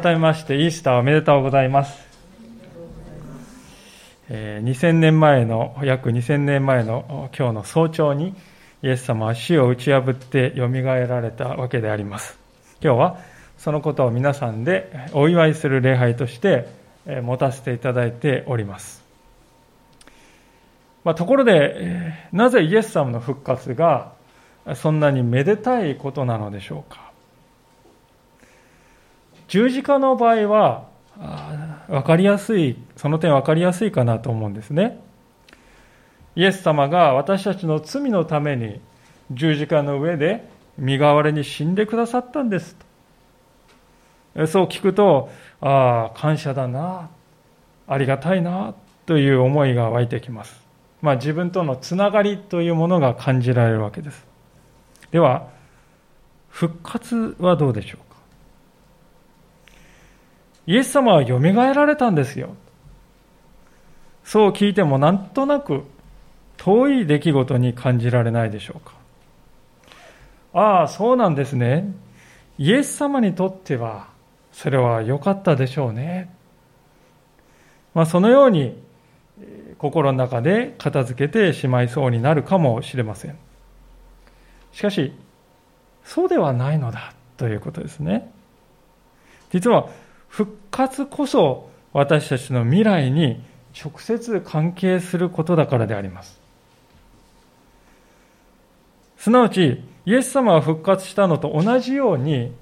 改めましてイースターおめでとうございます。えー、2000年前の、約2000年前の今日の早朝に、イエス様は死を打ち破ってよみがえられたわけであります。今日はそのことを皆さんでお祝いする礼拝として持たせていただいております。まあ、ところで、なぜイエス様の復活がそんなにめでたいことなのでしょうか。十字架の場合は、分かりやすい、その点分かりやすいかなと思うんですね。イエス様が私たちの罪のために十字架の上で身代わりに死んでくださったんですとそう聞くと、ああ、感謝だな、ありがたいな、という思いが湧いてきます。まあ自分とのつながりというものが感じられるわけです。では、復活はどうでしょう？イエス様はよみがえられたんですよ。そう聞いてもなんとなく遠い出来事に感じられないでしょうか。ああ、そうなんですね。イエス様にとってはそれは良かったでしょうね。まあ、そのように心の中で片付けてしまいそうになるかもしれません。しかし、そうではないのだということですね。実は、復活こそ私たちの未来に直接関係することだからであります。すなわち、イエス様が復活したのと同じように、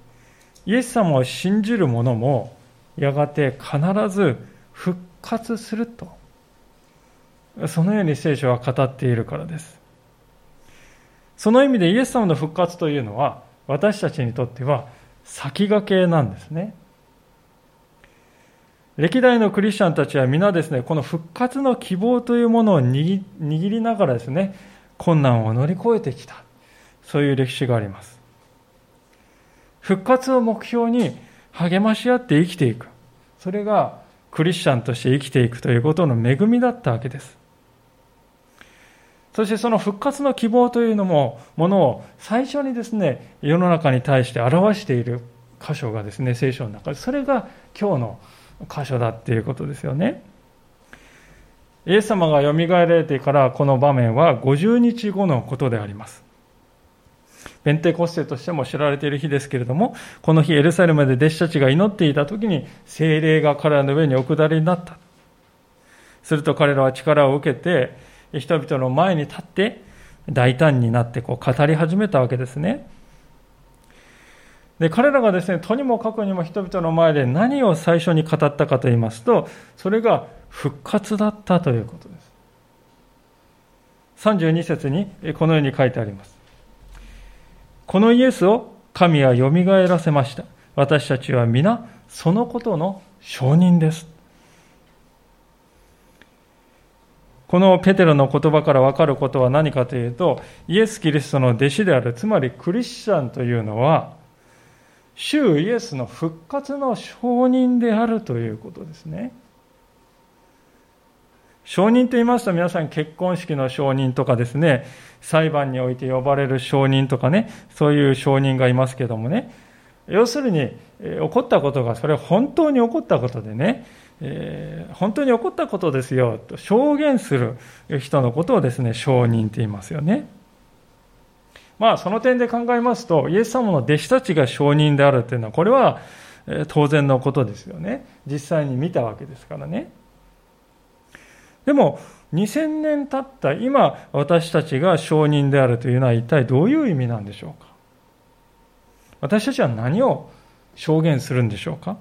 イエス様を信じる者も、やがて必ず復活すると。そのように聖書は語っているからです。その意味でイエス様の復活というのは、私たちにとっては先駆けなんですね。歴代のクリスチャンたちは皆ですね、この復活の希望というものを握りながらですね、困難を乗り越えてきた。そういう歴史があります。復活を目標に励まし合って生きていく。それがクリスチャンとして生きていくということの恵みだったわけです。そしてその復活の希望というのも、ものを最初にですね、世の中に対して表している箇所がですね、聖書の中で、それが今日の箇所だっていうことですよね。イエス様がよみがえられてからこの場面は50日後のことであります。ペンテコステとしても知られている日ですけれども、この日エルサレムで弟子たちが祈っていた時に精霊が彼らの上にお下りになった。すると彼らは力を受けて、人々の前に立って大胆になってこう語り始めたわけですね。で、彼らがですね、とにもかくにも人々の前で何を最初に語ったかと言いますと、それが復活だったということです。32節にこのように書いてあります。このイエスを神はよみがえらせました。私たちは皆そのことの証人です。このペテロの言葉から分かることは何かというと、イエス・キリストの弟子である、つまりクリスチャンというのは、主イエスの復活の証人であるということですね。証人と言いますと皆さん結婚式の証人とかですね、裁判において呼ばれる証人とかね、そういう証人がいますけどもね、要するに、え起こったことが、それは本当に起こったことでね、えー、本当に起こったことですよと証言する人のことをですね、証人って言いますよね。まあ、その点で考えますと、イエス様の弟子たちが証人であるというのは、これは当然のことですよね。実際に見たわけですからね。でも、2000年経った今、私たちが証人であるというのは一体どういう意味なんでしょうか？私たちは何を証言するんでしょうか？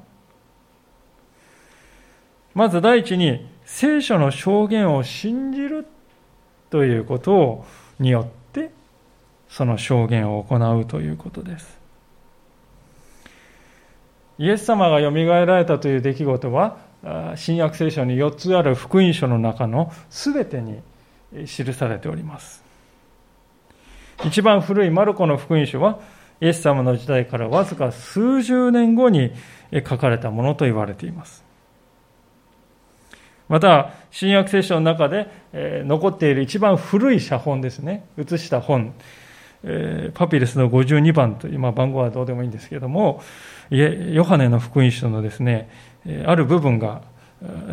まず第一に、聖書の証言を信じるということによって、その証言を行うということです。イエス様がよみがえられたという出来事は、新約聖書に4つある福音書の中の全てに記されております。一番古いマルコの福音書は、イエス様の時代からわずか数十年後に書かれたものと言われています。また、新約聖書の中で残っている一番古い写本ですね、写した本。えパピルスの52番という、まあ、番号はどうでもいいんですけれども、ヨハネの福音書のですね、ある部分が、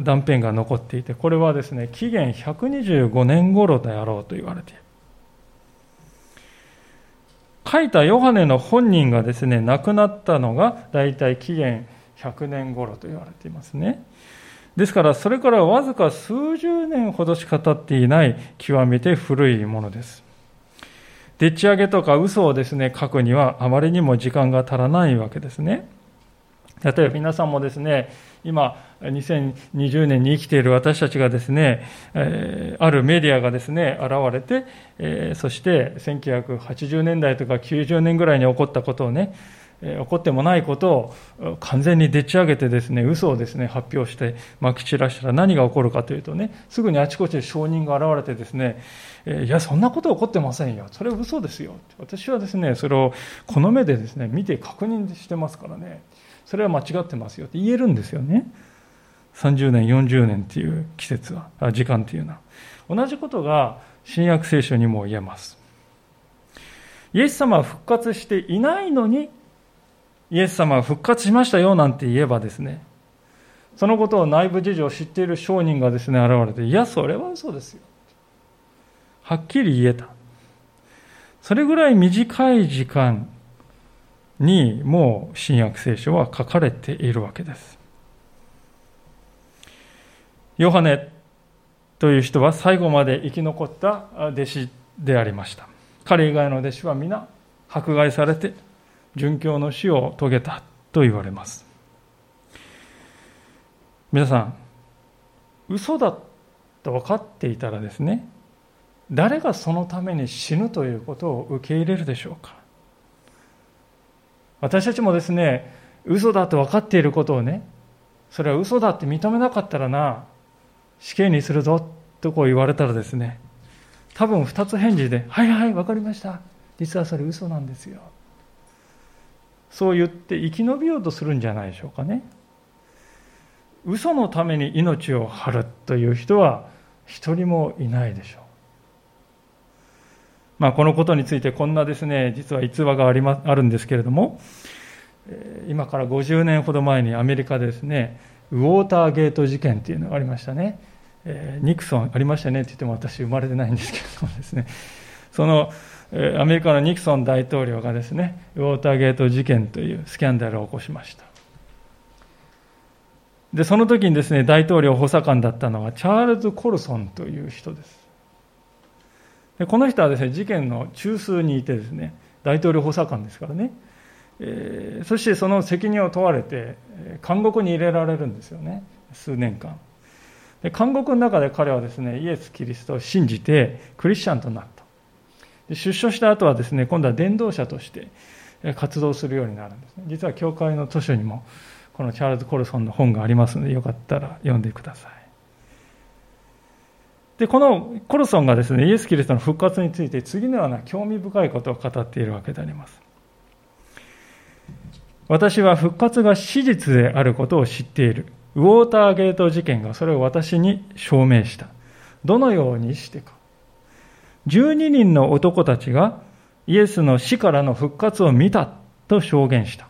断片が残っていて、これはですね、紀元125年頃であろうと言われている。書いたヨハネの本人がですね、亡くなったのが大体紀元100年頃と言われていますね。ですから、それからわずか数十年ほどしか経っていない極めて古いものです。でっち上げとか嘘をですね、書くにはあまりにも時間が足らないわけですね。例えば皆さんもですね、今、2020年に生きている私たちがですね、えあるメディアがですね、現れて、えそして1980年代とか90年ぐらいに起こったことをね、起こってもないことを完全にでっち上げてですね、嘘をですね、発表してまき散らしたら何が起こるかというとね、すぐにあちこちで証人が現れてですね、いや、そんなこと起こってませんよ。それは嘘ですよ。私はですね、それをこの目でですね、見て確認してますからね。それは間違ってますよって言えるんですよね。30年、40年っていう季節は、時間っていうのは。同じことが新約聖書にも言えます。イエス様は復活していないのに、イエス様は復活しましたよなんて言えばですね、そのことを内部事情を知っている商人がですね、現れて、いや、それは嘘ですよ。はっきり言えた。それぐらい短い時間にもう新約聖書は書かれているわけです。ヨハネという人は最後まで生き残った弟子でありました。彼以外の弟子は皆迫害されて殉教の死を遂げたと言われます。皆さん、嘘だと分かっていたらですね、誰がそのために死ぬということを受け入れるでしょうか私たちもですね、嘘だと分かっていることをね、それは嘘だって認めなかったらな、死刑にするぞとこう言われたらですね、多分二つ返事で、はいはい、分かりました。実はそれ嘘なんですよ。そう言って生き延びようとするんじゃないでしょうかね。嘘のために命を張るという人は一人もいないでしょう。まあ、このことについてこんなですね、実は逸話があり、ま、あるんですけれども、今から50年ほど前にアメリカですね、ウォーターゲート事件というのがありましたね。ニクソンありましたねって言っても私生まれてないんですけれどもですね、そのアメリカのニクソン大統領がですね、ウォーターゲート事件というスキャンダルを起こしました。で、その時にですね、大統領補佐官だったのはチャールズ・コルソンという人です。でこの人はですね事件の中枢にいてですね大統領補佐官ですからね、えー、そしてその責任を問われて監獄に入れられるんですよね数年間で監獄の中で彼はですねイエス・キリストを信じてクリスチャンとなった出所した後はですね今度は伝道者として活動するようになるんですね実は教会の図書にもこのチャールズ・コルソンの本がありますのでよかったら読んでくださいで、このコルソンがですね、イエス・キリストの復活について次のような興味深いことを語っているわけであります。私は復活が史実であることを知っている。ウォーターゲート事件がそれを私に証明した。どのようにしてか。12人の男たちがイエスの死からの復活を見たと証言した。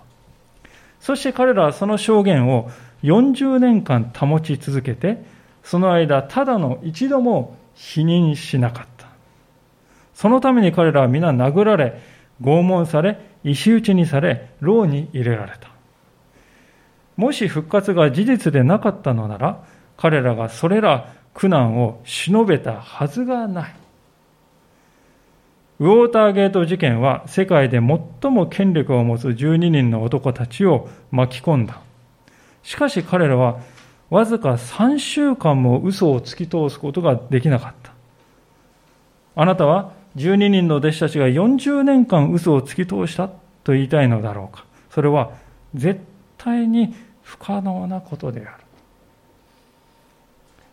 そして彼らはその証言を40年間保ち続けて、その間、ただの一度も否認しなかった。そのために彼らは皆殴られ、拷問され、石打ちにされ、牢に入れられた。もし復活が事実でなかったのなら、彼らがそれら苦難を忍べたはずがない。ウォーターゲート事件は世界で最も権力を持つ12人の男たちを巻き込んだ。しかし彼らはわずか3週間も嘘を突き通すことができなかった。あなたは12人の弟子たちが40年間嘘を突き通したと言いたいのだろうか。それは絶対に不可能なことである。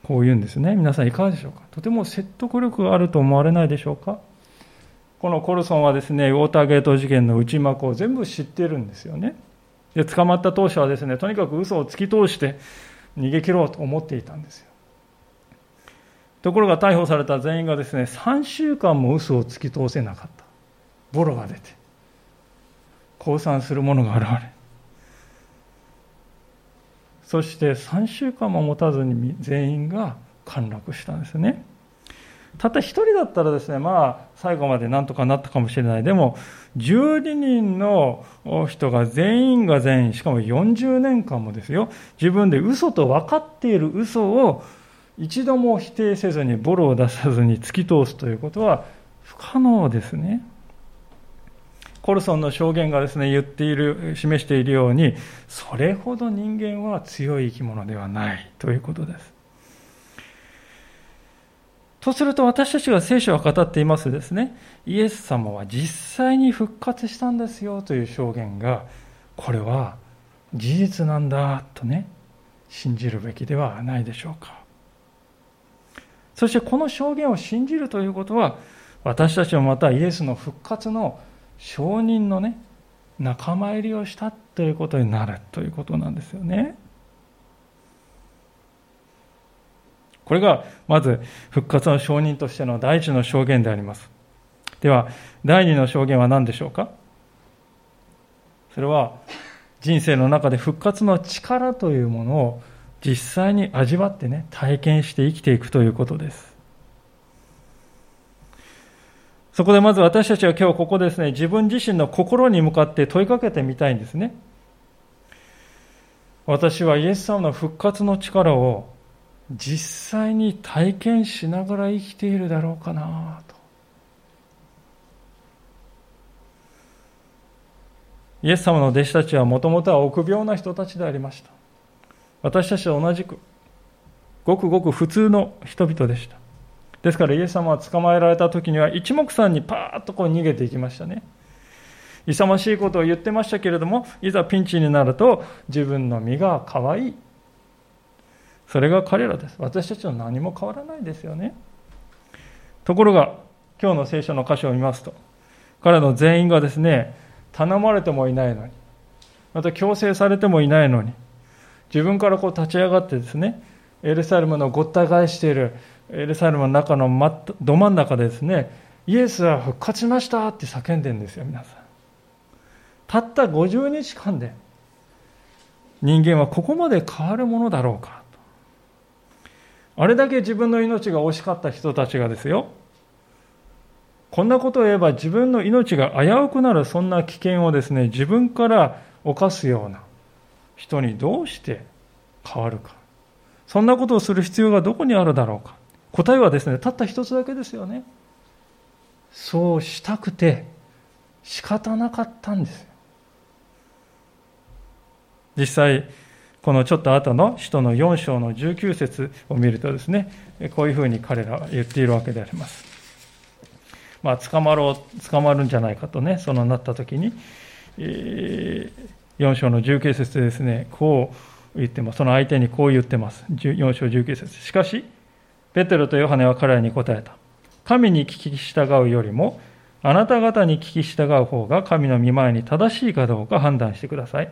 こう言うんですね。皆さんいかがでしょうか？とても説得力があると思われないでしょうか？このコルソンはですね、ウォーターゲート事件の内幕を全部知ってるんですよね。で、捕まった当初はですね、とにかく嘘を突き通して、逃げ切ろうと思っていたんですよ。ところが逮捕された全員がですね3週間も嘘を突き通せなかった。ボロが出て降参する者が現れ。そして3週間も持たずに全員が陥落したんですね。たった1人だったらですねまあ最後までなんとかなったかもしれない。でも12人の人が全員が全員しかも40年間もですよ。自分で嘘と分かっている嘘を一度も否定せずにボロを出さずに突き通すということは不可能ですね。コルソンの証言がですね言っている示しているようにそれほど人間は強い生き物ではないということです。とすると私たちが聖書を語っていますですね、イエス様は実際に復活したんですよという証言が、これは事実なんだとね、信じるべきではないでしょうか。そしてこの証言を信じるということは、私たちもまたイエスの復活の証人のね、仲間入りをしたということになるということなんですよね。これがまず復活の証人としての第一の証言であります。では、第二の証言は何でしょうか？それは人生の中で復活の力というものを実際に味わってね、体験して生きていくということです。そこでまず私たちは今日ここですね、自分自身の心に向かって問いかけてみたいんですね。私はイエス様の復活の力を実際に体験しながら生きているだろうかなと。イエス様の弟子たちはもともとは臆病な人たちでありました。私たちと同じく、ごくごく普通の人々でした。ですからイエス様は捕まえられた時には一目散にパーッとこう逃げていきましたね。勇ましいことを言ってましたけれども、いざピンチになると自分の身が可愛いそれが彼らです。私たちは何も変わらないですよね。ところが、今日の聖書の箇所を見ますと、彼の全員がですね、頼まれてもいないのに、また強制されてもいないのに、自分からこう立ち上がってですね、エルサレムのごった返しているエルサレムの中のど真ん中でですね、イエスは復活しましたって叫んでるんですよ、皆さん。たった50日間で人間はここまで変わるものだろうか。あれだけ自分の命が惜しかった人たちがですよ、こんなことを言えば自分の命が危うくなるそんな危険をですね、自分から犯すような人にどうして変わるか。そんなことをする必要がどこにあるだろうか。答えはですね、たった一つだけですよね。そうしたくて仕方なかったんですよ。実際、このちょっと後の使徒の4章の19節を見るとですね、こういうふうに彼らは言っているわけであります。まあ、捕まろう、捕まるんじゃないかとね、そのなった時に、え4章の19節でですね、こう言ってます。その相手にこう言ってます。4章19節しかし、ペテロとヨハネは彼らに答えた。神に聞き従うよりも、あなた方に聞き従う方が神の御前に正しいかどうか判断してください。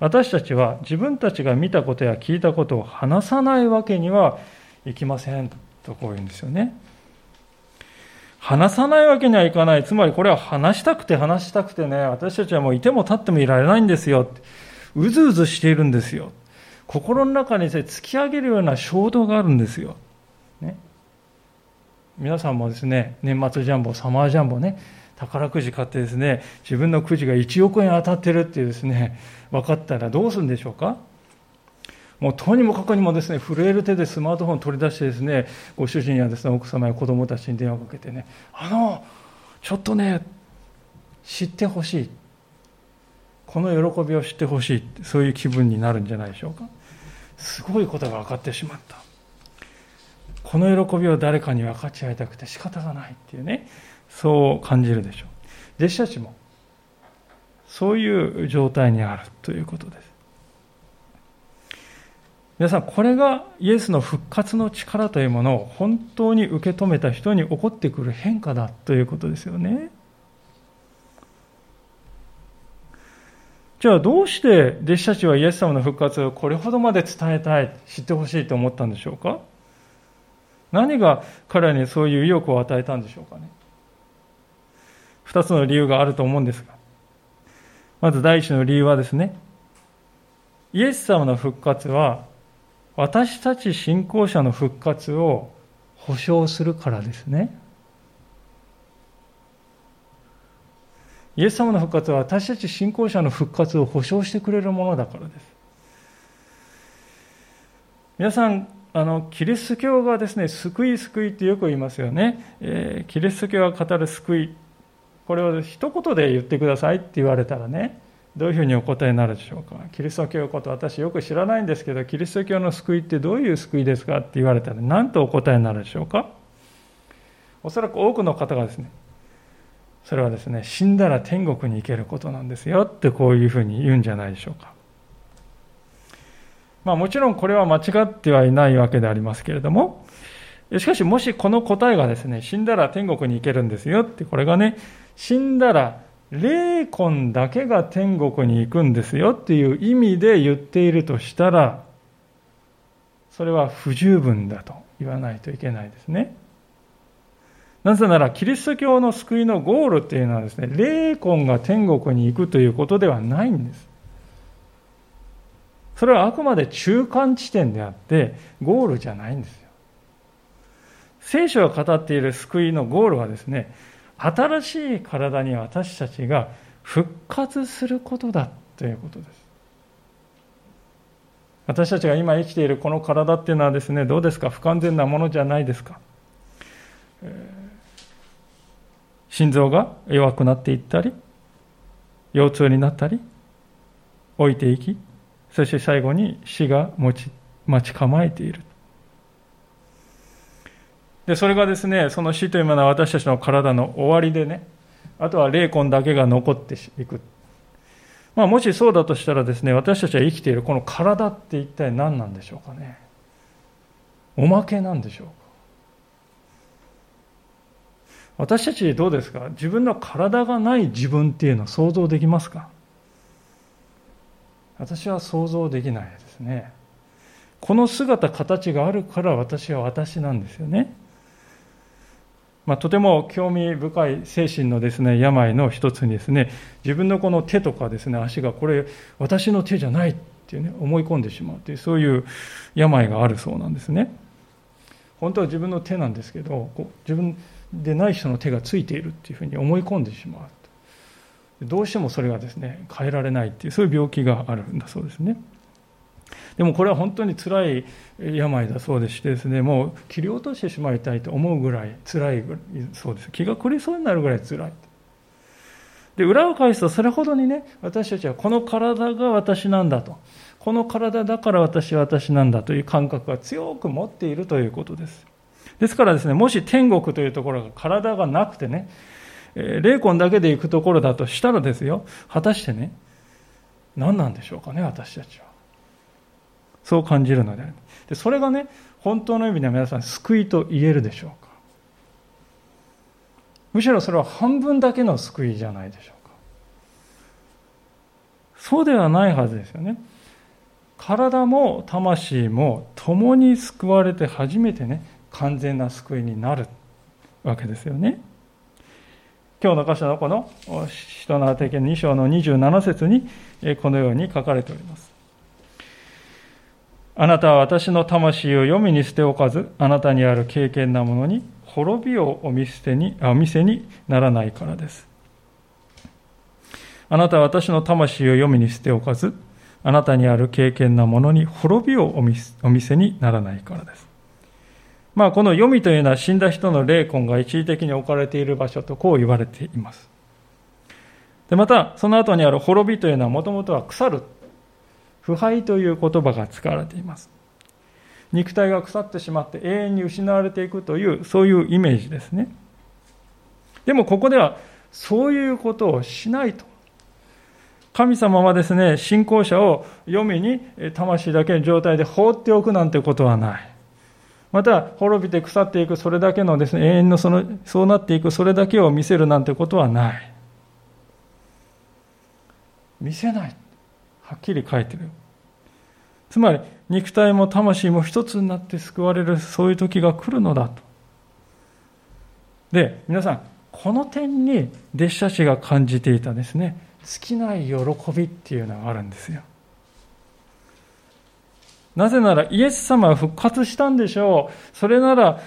私たちは自分たちが見たことや聞いたことを話さないわけにはいきませんとこう言うんですよね。話さないわけにはいかない。つまりこれは話したくて話したくてね、私たちはもういても立ってもいられないんですよ。うずうずしているんですよ。心の中に突き上げるような衝動があるんですよ。ね。皆さんもですね、年末ジャンボ、サマージャンボね、宝くじ買ってですね、自分のくじが1億円当たってるっていうですね、分かったらどうするんでしょうか？もうとにもかくにもですね、震える手でスマートフォン取り出してですね、ご主人やですね、奥様や子供たちに電話をかけてね、あの、ちょっとね、知ってほしい。この喜びを知ってほしい。そういう気分になるんじゃないでしょうか？すごいことが分かってしまった。この喜びを誰かに分かち合いたくて仕方がないっていうね、そう感じるでしょう。弟子たちもそういう状態にあるということです。皆さん、これがイエスの復活の力というものを本当に受け止めた人に起こってくる変化だということですよね。じゃあどうして弟子たちはイエス様の復活をこれほどまで伝えたい、知ってほしいと思ったんでしょうか？何が彼らにそういう意欲を与えたんでしょうかね？二つの理由があると思うんですが、まず第一の理由はですね、イエス様の復活は、私たち信仰者の復活を保証するからですね。イエス様の復活は私たち信仰者の復活を保証してくれるものだからです。皆さん、あのキリスト教がですね、救い救いってよく言いますよね。えー、キリスト教が語る救い、これを一言で言ってくださいって言われたらね、どういうふうにお答えになるでしょうか。キリスト教のこと私よく知らないんですけど、キリスト教の救いってどういう救いですかって言われたら何とお答えになるでしょうか。おそらく多くの方がですね、それはですね、死んだら天国に行けることなんですよってこういうふうに言うんじゃないでしょうか。まあもちろんこれは間違ってはいないわけでありますけれども、しかしもしこの答えがですね、死んだら天国に行けるんですよって、これがね、死んだら霊魂だけが天国に行くんですよっていう意味で言っているとしたら、それは不十分だと言わないといけないですね。なぜなら、キリスト教の救いのゴールっていうのはですね、霊魂が天国に行くということではないんです。それはあくまで中間地点であって、ゴールじゃないんですよ。聖書が語っている救いのゴールはですね、新しい体に私たちが復活することだということです。私たちが今生きているこの体っていうのはですね、どうですか？不完全なものじゃないですか？心臓が弱くなっていったり、腰痛になったり、置いていき、そして最後に死が待ち待ち構えている。で、それがですね、その死というものは私たちの体の終わりでね、あとは霊魂だけが残っていく。まあ、もしそうだとしたらですね、私たちは生きているこの体って一体何なんでしょうかね。おまけなんでしょうか。私たちどうですか？自分の体がない自分っていうのを想像できますか？私は想像できないですね。この姿、形があるから私は私なんですよね。まあ、とても興味深い精神のですね病の一つにですね自分のこの手とかですね足がこれ私の手じゃないっていうね思い込んでしまうというそういう病があるそうなんですね。本当は自分の手なんですけどこう自分でない人の手がついているっていうふうに思い込んでしまうどうしてもそれがですね変えられないっていうそういう病気があるんだそうですねでもこれは本当につらい病だそうでしてですねもう切り落としてしまいたいと思うぐらい辛いそうです。気が狂いそうになるぐらい辛い。で裏を返すとそれほどにね私たちはこの体が私なんだと。この体だから私は私なんだという感覚が強く持っているということです。ですからですね、もし天国というところが体がなくてね、霊魂だけで行くところだとしたらですよ、果たしてね、何なんでしょうかね、私たちは。そう感じるのである。でそれがね、本当の意味では皆さん救いと言えるでしょうか。むしろそれは半分だけの救いじゃないでしょうか。そうではないはずですよね。体も魂も共に救われて初めてね、完全な救いになるわけですよね。今日の箇所のこの使徒の宛2章の27節にこのように書かれております。あなたは私の魂を読みに捨ておかず、あなたにある敬虔なものに滅びをお見捨てにあお見せにならないからです。あなたは私の魂を読みに捨ておかず、あなたにある敬虔なものに滅びをお見せにならないからです。まあ、この読みというのは死んだ人の霊魂が一時的に置かれている場所とこう言われています。でまた、その後にある滅びというのはもともとは腐る、腐敗という言葉が使われています。肉体が腐ってしまって永遠に失われていくという、そういうイメージですね。でもここではそういうことをしないと。神様はですね、信仰者を読みに魂だけの状態で放っておくなんてことはない。また滅びて腐っていくそれだけのですね永遠のそのそうなっていくそれだけを見せるなんてことはない見せないはっきり書いてるつまり肉体も魂も一つになって救われるそういう時が来るのだと。で皆さんこの点に弟子たちが感じていたですね尽きない喜びっていうのがあるんですよ。なぜならイエス様は復活したんでしょう。それなら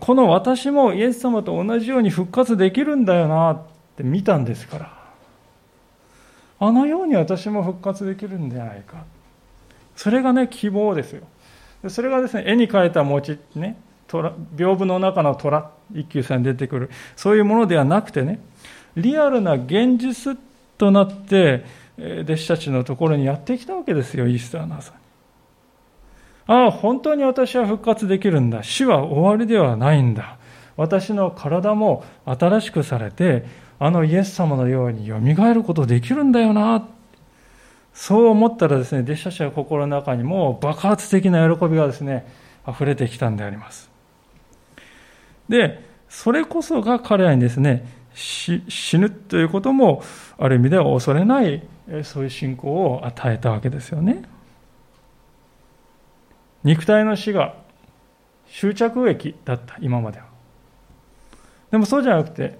この私もイエス様と同じように復活できるんだよなって見たんですから。あのように私も復活できるんじゃないか。それがね希望ですよ。それがですね絵に描いた餅ね屏風の中の虎一休さんに出てくる。そういうものではなくてねリアルな現実となって弟子たちのところにやってきたわけですよイースターの朝に。ああ本当に私は復活できるんだ。死は終わりではないんだ。私の体も新しくされてあのイエス様のようによみがえることできるんだよなそう思ったらですね弟子たちは心の中にも爆発的な喜びがですね溢れてきたんでありますで、それこそが彼らにですね、死ぬということも、ある意味では恐れない、そういう信仰を与えたわけですよね。肉体の死が終着駅だった、今までは。でもそうじゃなくて、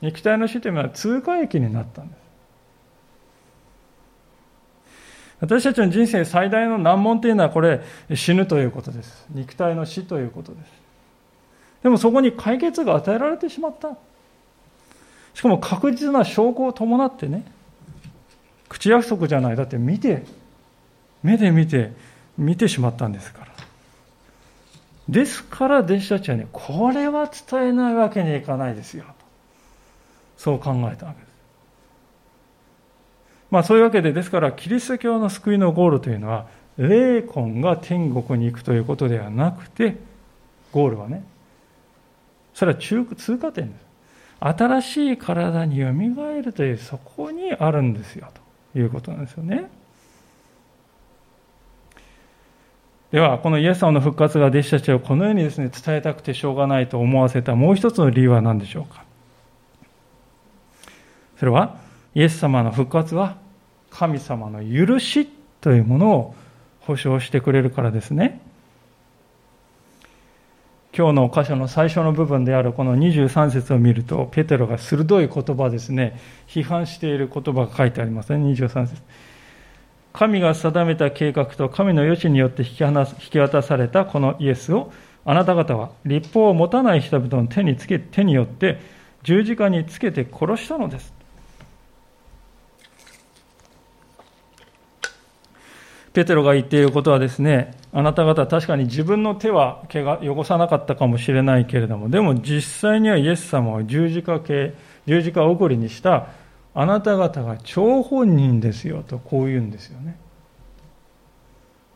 肉体の死というのは通過駅になったんです。私たちの人生最大の難問というのはこれ死ぬということです。肉体の死ということです。でもそこに解決が与えられてしまった。しかも確実な証拠を伴ってね、口約束じゃない。だって見て、目で見て、見てしまったんですから。ですから弟子たちはね、これは伝えないわけにいかないですよ。そう考えたわけです。まあそういうわけで、ですからキリスト教の救いのゴールというのは、霊魂が天国に行くということではなくて、ゴールはね、それは中通過点です。新しい体によみがえるというそこにあるんですよということなんですよね。では、このイエス様の復活が弟子たちをこのようにですね、伝えたくてしょうがないと思わせたもう一つの理由は何でしょうか。それは、イエス様の復活は神様の許しというものを保証してくれるからですね。今日の箇所の最初の部分であるこの23節を見ると、ペテロが鋭い言葉ですね、批判している言葉が書いてありますね、23節。神が定めた計画と神の余地によって引き離引き渡されたこのイエスを、あなた方は立法を持たない人々の手につけ手によって十字架につけて殺したのです。ペテロが言っていることはですね、あなた方確かに自分の手は毛が汚さなかったかもしれないけれども、でも実際にはイエス様を十字架系、十字架送りにしたあなた方が張本人ですよとこう言うんですよね。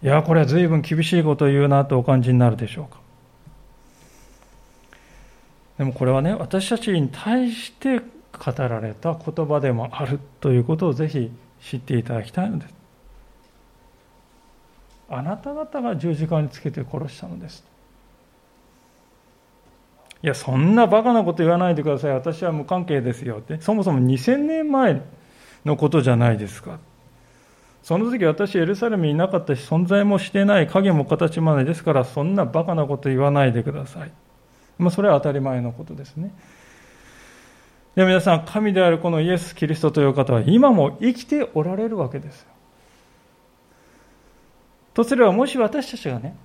いや、これは随分厳しいことを言うなとお感じになるでしょうか。でもこれはね、私たちに対して語られた言葉でもあるということをぜひ知っていただきたいのです。あなた方が十字架につけて殺したのです。いやそんなバカなこと言わないでください。私は無関係ですよって。そもそも2000年前のことじゃないですか。その時私エルサレムにいなかったし存在もしてない影も形もないですからそんなバカなこと言わないでください、まあ、それは当たり前のことですね。で皆さん神であるこのイエス・キリストという方は今も生きておられるわけですよ。とすればもし私たちがね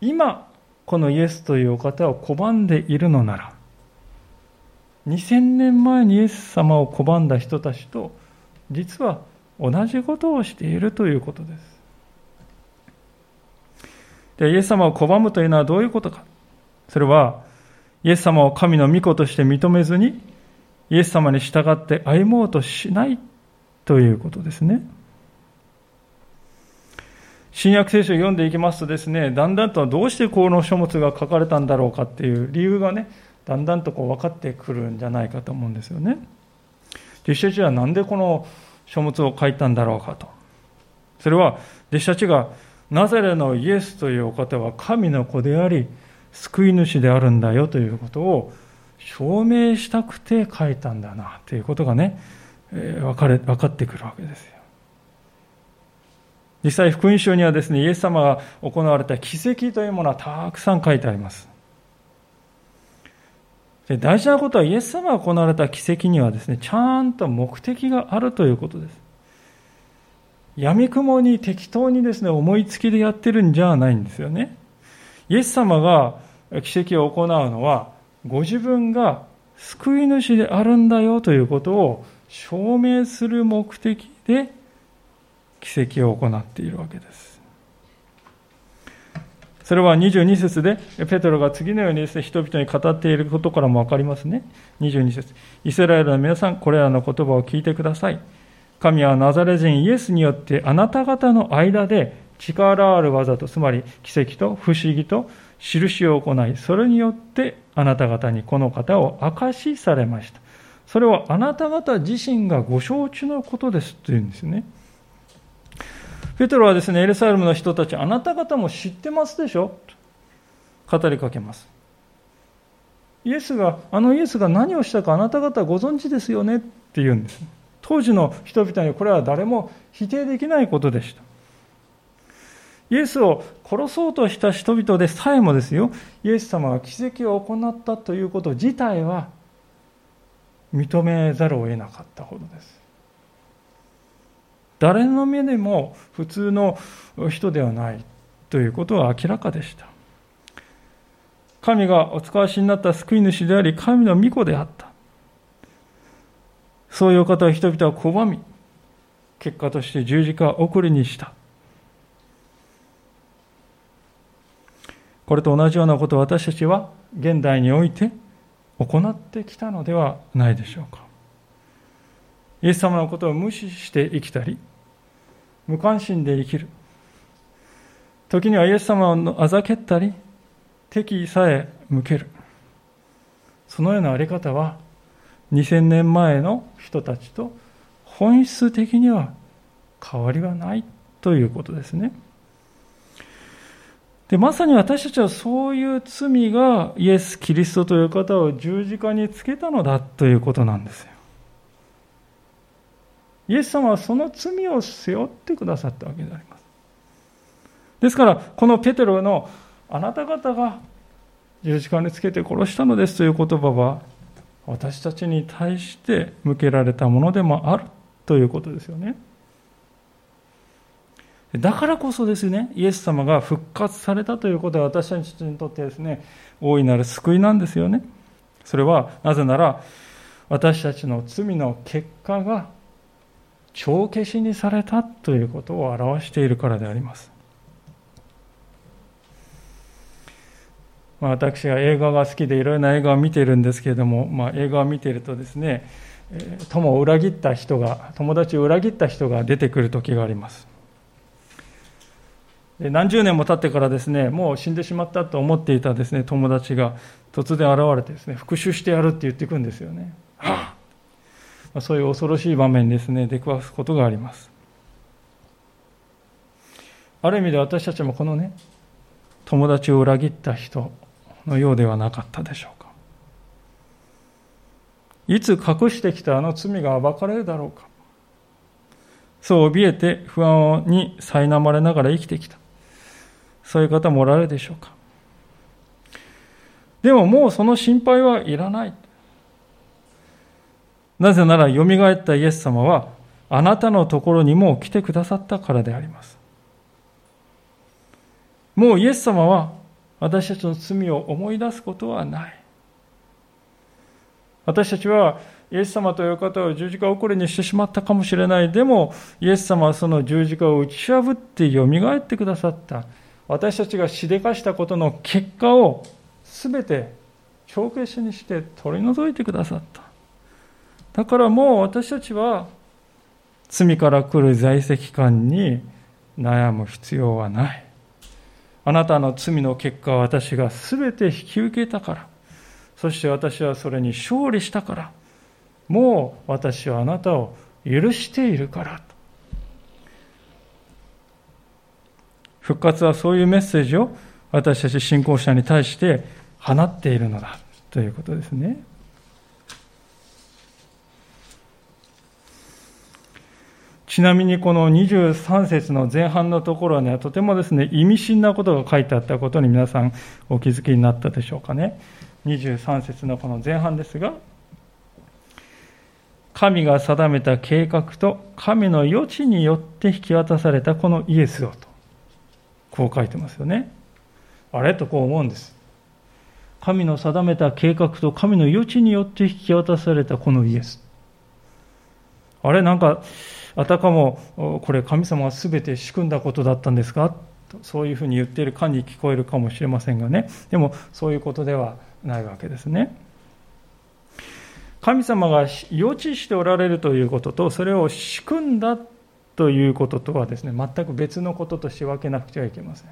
今このイエスというお方を拒んでいるのなら2000年前にイエス様を拒んだ人たちと実は同じことをしているということですでイエス様を拒むというのはどういうことかそれはイエス様を神の御子として認めずにイエス様に従って歩もうとしないということですね。新約聖書を読んでいきますとですね、だんだんとどうしてこの書物が書かれたんだろうかっていう理由がね、だんだんとこう分かってくるんじゃないかと思うんですよね。弟子たちはなんでこの書物を書いたんだろうかと。それは弟子たちがナザレのイエスというお方は神の子であり、救い主であるんだよということを証明したくて書いたんだなということがね、えー、分かれ分かってくるわけですよ。実際福音書にはですね、イエス様が行われた奇跡というものはたくさん書いてあります。で大事なことはイエス様が行われた奇跡にはですね、ちゃんと目的があるということです。闇雲に適当にですね、思いつきでやってるんじゃないんですよね。イエス様が奇跡を行うのは、ご自分が救い主であるんだよということを証明する目的で奇跡を行っているわけです。それは22節でペトロが次のようにです、ね、人々に語っていることからも分かりますね。22節イスラエルの皆さん、これらの言葉を聞いてください。神はナザレ人イエスによってあなた方の間で力ある技と、つまり奇跡と不思議と印を行い、それによってあなた方にこの方を証しされました。それはあなた方自身がご承知のことですというんですね。ペトロはですね、エルサレムの人たち、あなた方も知ってますでしょ？と語りかけます。イエスが、あのイエスが何をしたかあなた方ご存知ですよね？って言うんです。当時の人々にこれは誰も否定できないことでした。イエスを殺そうとした人々でさえもですよ、イエス様が奇跡を行ったということ自体は認めざるを得なかったほどです。誰の目でも普通の人ではないということは明らかでした。神がお使わしになった救い主であり、神の御子であった。そういう方を人々は拒み、結果として十字架を送りにした。これと同じようなことを私たちは現代において行ってきたのではないでしょうか。イエス様のことを無視して生きたり、無関心で生きる。時にはイエス様をあざけったり、敵さえ向ける。そのようなあり方は、2000年前の人たちと本質的には変わりはないということですね。で、まさに私たちはそういう罪がイエス・キリストという方を十字架につけたのだということなんですよ。イエス様はその罪を背負ってくださったわけであります。ですから、このペテロのあなた方が十字架につけて殺したのですという言葉は、私たちに対して向けられたものでもあるということですよね。だからこそですね、イエス様が復活されたということは私たちにとってですね、大いなる救いなんですよね。それはなぜなら、私たちの罪の結果が帳消しにされたということを表しているからであります。まあ、私は映画が好きでいろいろな映画を見ているんですけれども、まあ、映画を見ているとですね、友を裏切った人が、友達を裏切った人が出てくる時があります。で何十年も経ってからですね、もう死んでしまったと思っていたですね、友達が突然現れてですね、復讐してやるって言ってくるんですよね。はあそういう恐ろしい場面ですね、出くわすことがあります。ある意味で私たちもこのね、友達を裏切った人のようではなかったでしょうか。いつ隠してきたあの罪が暴かれるだろうか。そう怯えて不安に苛まれながら生きてきた。そういう方もおられるでしょうか。でももうその心配はいらない。なぜなら、よみがえったイエス様は、あなたのところにも来てくださったからであります。もうイエス様は、私たちの罪を思い出すことはない。私たちは、イエス様という方を十字架遅れにしてしまったかもしれない。でも、イエス様はその十字架を打ち破ってよみがえってくださった。私たちがしでかしたことの結果を全て帳消しにして取り除いてくださった。だからもう私たちは罪から来る在籍感に悩む必要はない。あなたの罪の結果は私が全て引き受けたから。そして私はそれに勝利したから。もう私はあなたを許しているから。復活はそういうメッセージを私たち信仰者に対して放っているのだということですね。ちなみにこの23節の前半のところにはとてもですね、意味深なことが書いてあったことに皆さんお気づきになったでしょうかね。23節のこの前半ですが、神が定めた計画と神の余地によって引き渡されたこのイエスをと、こう書いてますよね。あれ？とこう思うんです。神の定めた計画と神の余地によって引き渡されたこのイエス。あれ？なんか、あたかも、これ神様は全て仕組んだことだったんですか？とそういうふうに言っているかに聞こえるかもしれませんがね。でも、そういうことではないわけですね。神様が予知しておられるということと、それを仕組んだということとはですね、全く別のこととして分けなくてはいけません。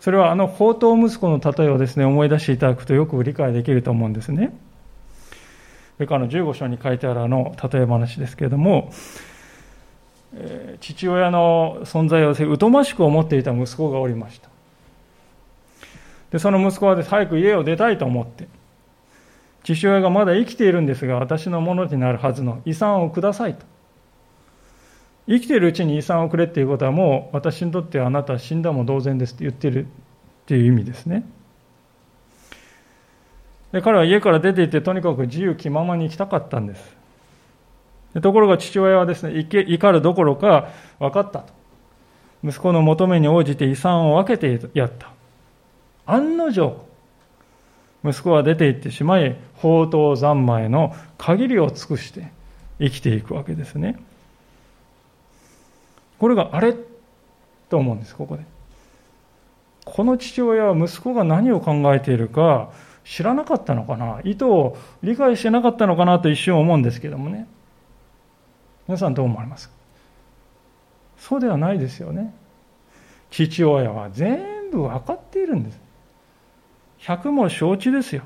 それはあの宝刀息子の例えをですね、思い出していただくとよく理解できると思うんですね。それからの15章に書いてあるあの例え話ですけれども、父親の存在を疎ましく思っていた息子がおりました。で、その息子は早く家を出たいと思って、父親がまだ生きているんですが、私のものになるはずの遺産をくださいと。生きているうちに遺産をくれっていうことはもう私にとってあなたは死んだも同然ですって言ってるっていう意味ですね。で彼は家から出て行ってとにかく自由気ままに行きたかったんです。でところが父親はですね、怒るどころか分かったと。息子の求めに応じて遺産を分けてやった。案の定、息子は出て行ってしまい、宝刀三昧の限りを尽くして生きていくわけですね。これがあれと思うんです、ここで。この父親は息子が何を考えているか知らなかったのかな？意図を理解してなかったのかなと一瞬思うんですけどもね。皆さんどう思われます？かそうではないですよね。父親は全部分かっているんです。百も承知ですよ。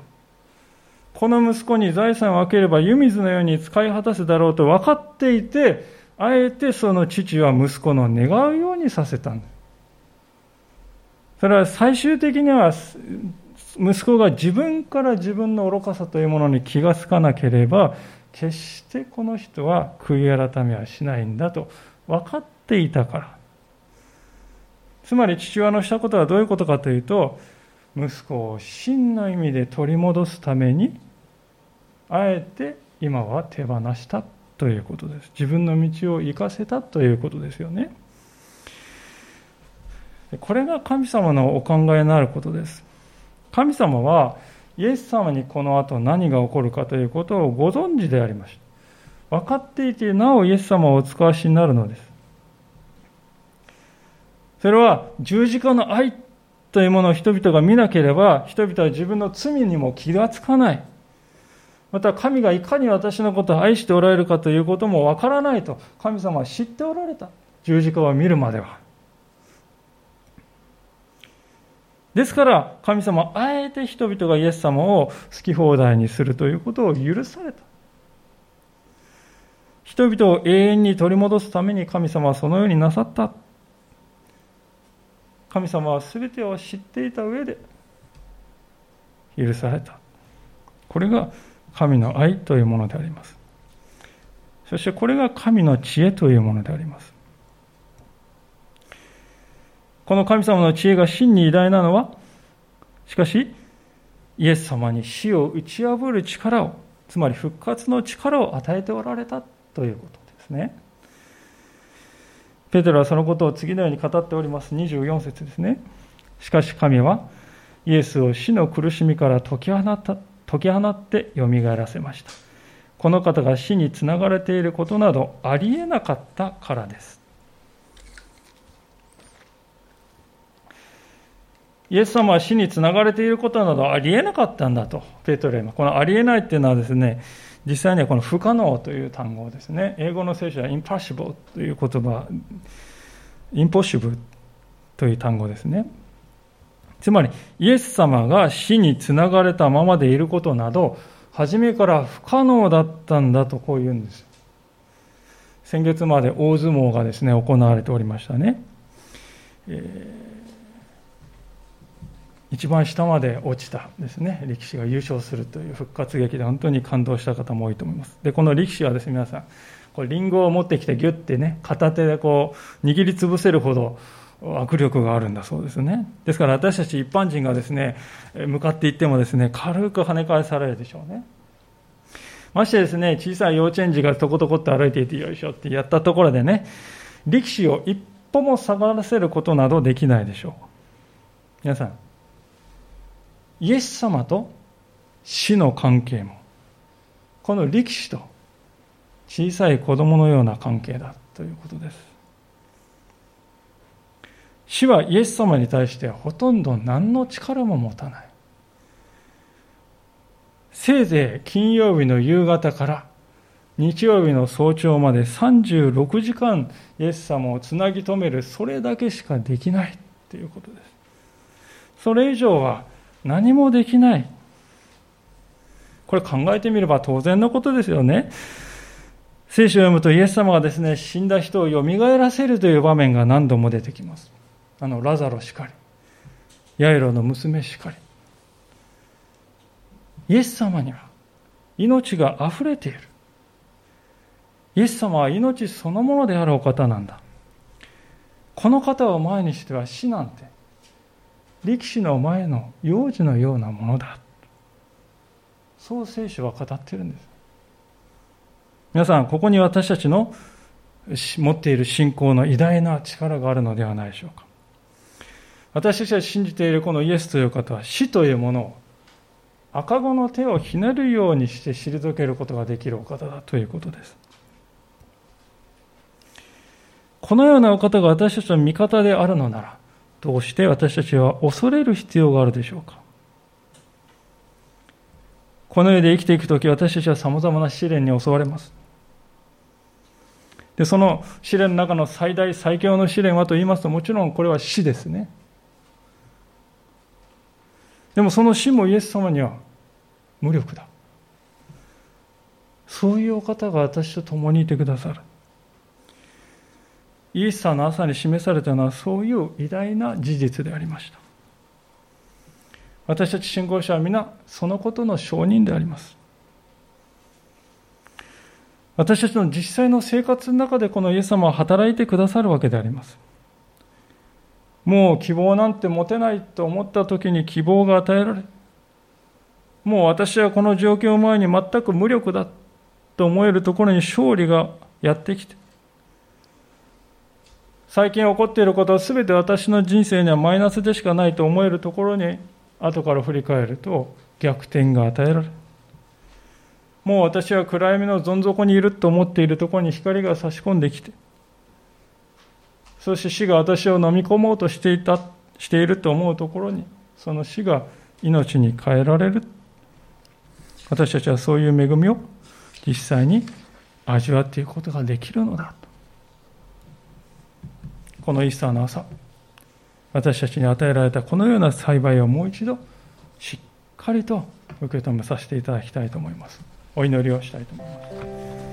この息子に財産を分ければ湯水のように使い果たすだろうと分かっていて、あえてその父は息子の願うようにさせたんです。それは最終的には息子が自分から自分の愚かさというものに気がつかなければ決してこの人は悔い改めはしないんだと分かっていたから。つまり父親のしたことはどういうことかというと息子を真の意味で取り戻すためにあえて今は手放したということです。自分の道を生かせたということですよね。これが神様のお考えになることです。神様はイエス様にこの後何が起こるかということをご存知でありました。分かっていてなおイエス様をお使わしになるのです。それは十字架の愛というものを人々が見なければ人々は自分の罪にも気がつかない。また神がいかに私のことを愛しておられるかということもわからないと神様は知っておられた。十字架を見るまでは。ですから神様はあえて人々がイエス様を好き放題にするということを許された。人々を永遠に取り戻すために神様はそのようになさった。神様は全てを知っていた上で許された。これが神の愛というものであります。そしてこれが神の知恵というものであります。この神様の知恵が真に偉大なのは、しかし、イエス様に死を打ち破る力を、つまり復活の力を与えておられたということですね。ペテロはそのことを次のように語っております。24節ですね。しかし神は、イエスを死の苦しみから解き放った解き放ってよみがえらせました。この方が死につながれていることなどありえなかったからです。イエス様は死につながれていることなどありえなかったんだと、ペトレは。このありえないっていうのはですね、実際にはこの不可能という単語ですね。英語の聖書は impossible という言葉、impossible という単語ですね。つまり、イエス様が死につながれたままでいることなど、初めから不可能だったんだとこう言うんです。先月まで大相撲がですね、行われておりましたね。えー一番下まで落ちたですね力士が優勝するという復活劇で本当に感動した方も多いと思いますでこの力士はですね皆さんこれリンゴを持ってきてギュッてね片手でこう握りつぶせるほど握力があるんだそうですね。ですから私たち一般人がですね、向かっていってもですね、軽く跳ね返されるでしょうね。ましてですね、小さい幼稚園児がとことこっと歩いていてよいしょってやったところでね、力士を一歩も下がらせることなどできないでしょう。皆さん、イエス様と死の関係も、この力士と小さい子供のような関係だということです。死はイエス様に対してほとんど何の力も持たない。せいぜい金曜日の夕方から日曜日の早朝まで36時間イエス様をつなぎ止めるそれだけしかできないということです。それ以上は何もできない。これ考えてみれば当然のことですよね。聖書を読むとイエス様がですね、死んだ人を蘇らせるという場面が何度も出てきます。あの、ラザロしかり、ヤイロの娘しかり。イエス様には命が溢れている。イエス様は命そのものであるお方なんだ。この方を前にしては死なんて、力士の前の幼児のようなものだ。そう聖書は語ってるんです。皆さん、ここに私たちの持っている信仰の偉大な力があるのではないでしょうか。私たちが信じているこのイエスという方は死というものを赤子の手をひねるようにして退けることができるお方だということです。このようなお方が私たちの味方であるのなら、どうして私たちは恐れる必要があるでしょうか？この世で生きていくとき、私たちは様々な試練に襲われます。で、その試練の中の最大、最強の試練はと言いますと、もちろんこれは死ですね。でもその死もイエス様には無力だ。そういうお方が私と共にいてくださる。イエス様の朝に示されたのはそういう偉大な事実でありました。私たち信仰者は皆そのことの証人であります。私たちの実際の生活の中でこのイエス様は働いてくださるわけであります。もう希望なんて持てないと思った時に希望が与えられ、もう私はこの状況を前に全く無力だと思えるところに勝利がやってきて、最近起こっていることは全て私の人生にはマイナスでしかないと思えるところに、後から振り返ると逆転が与えられる。もう私は暗闇のどん底にいると思っているところに光が差し込んできて、そして死が私を飲み込もうとしていた、していると思うところに、その死が命に変えられる。私たちはそういう恵みを実際に味わっていくことができるのだ。このイースターの朝、私たちに与えられたこのような栽培をもう一度しっかりと受け止めさせていただきたいと思います。お祈りをしたいと思います。